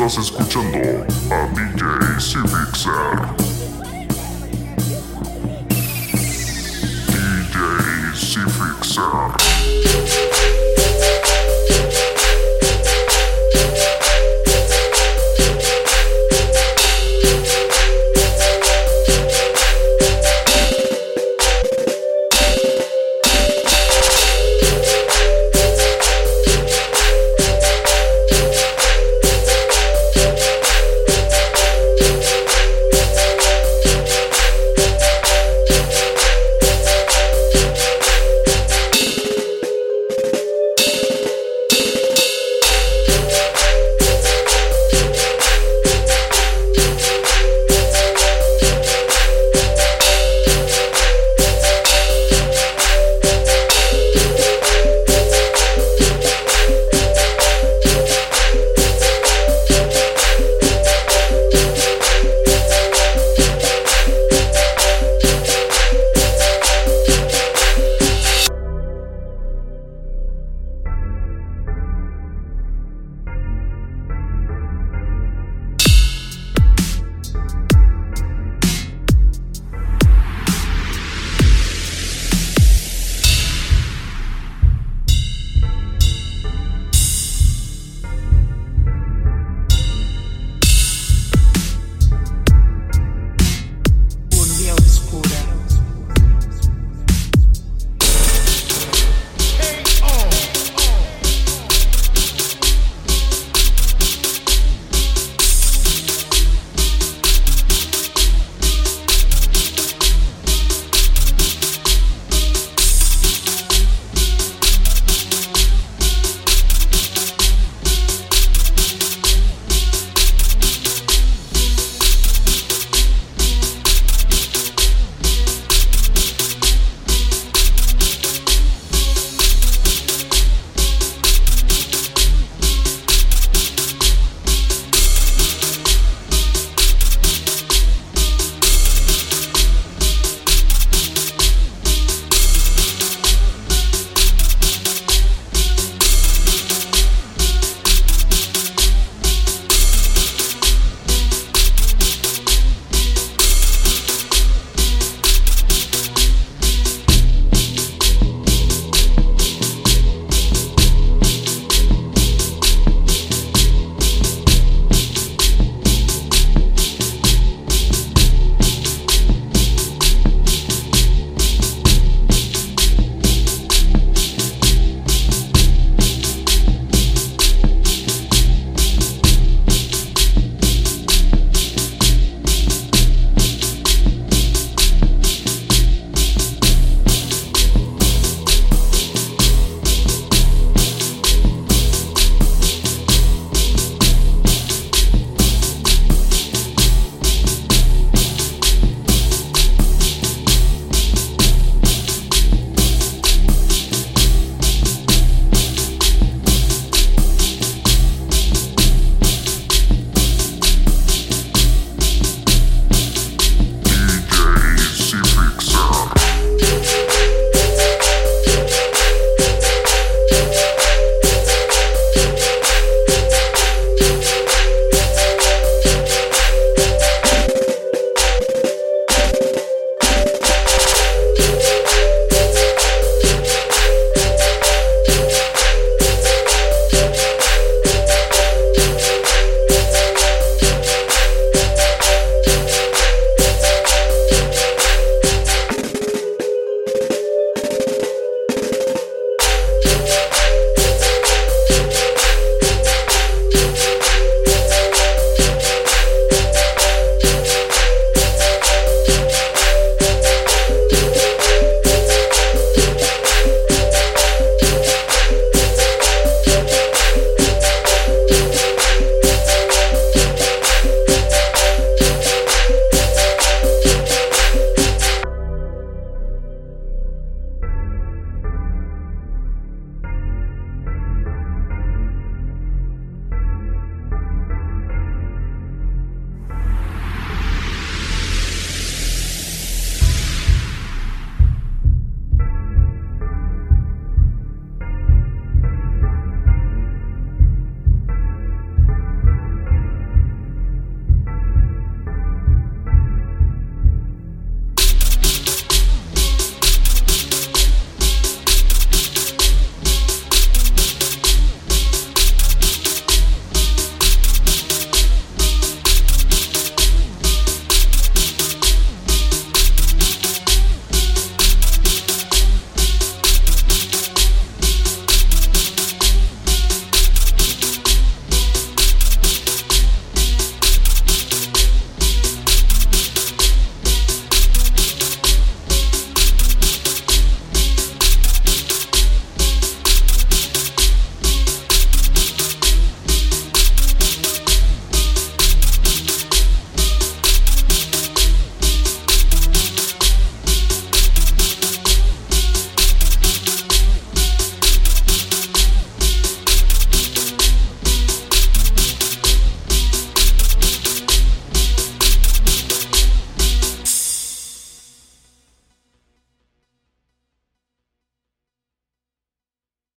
Estás escuchando a DJ Civixer. DJ Civixer.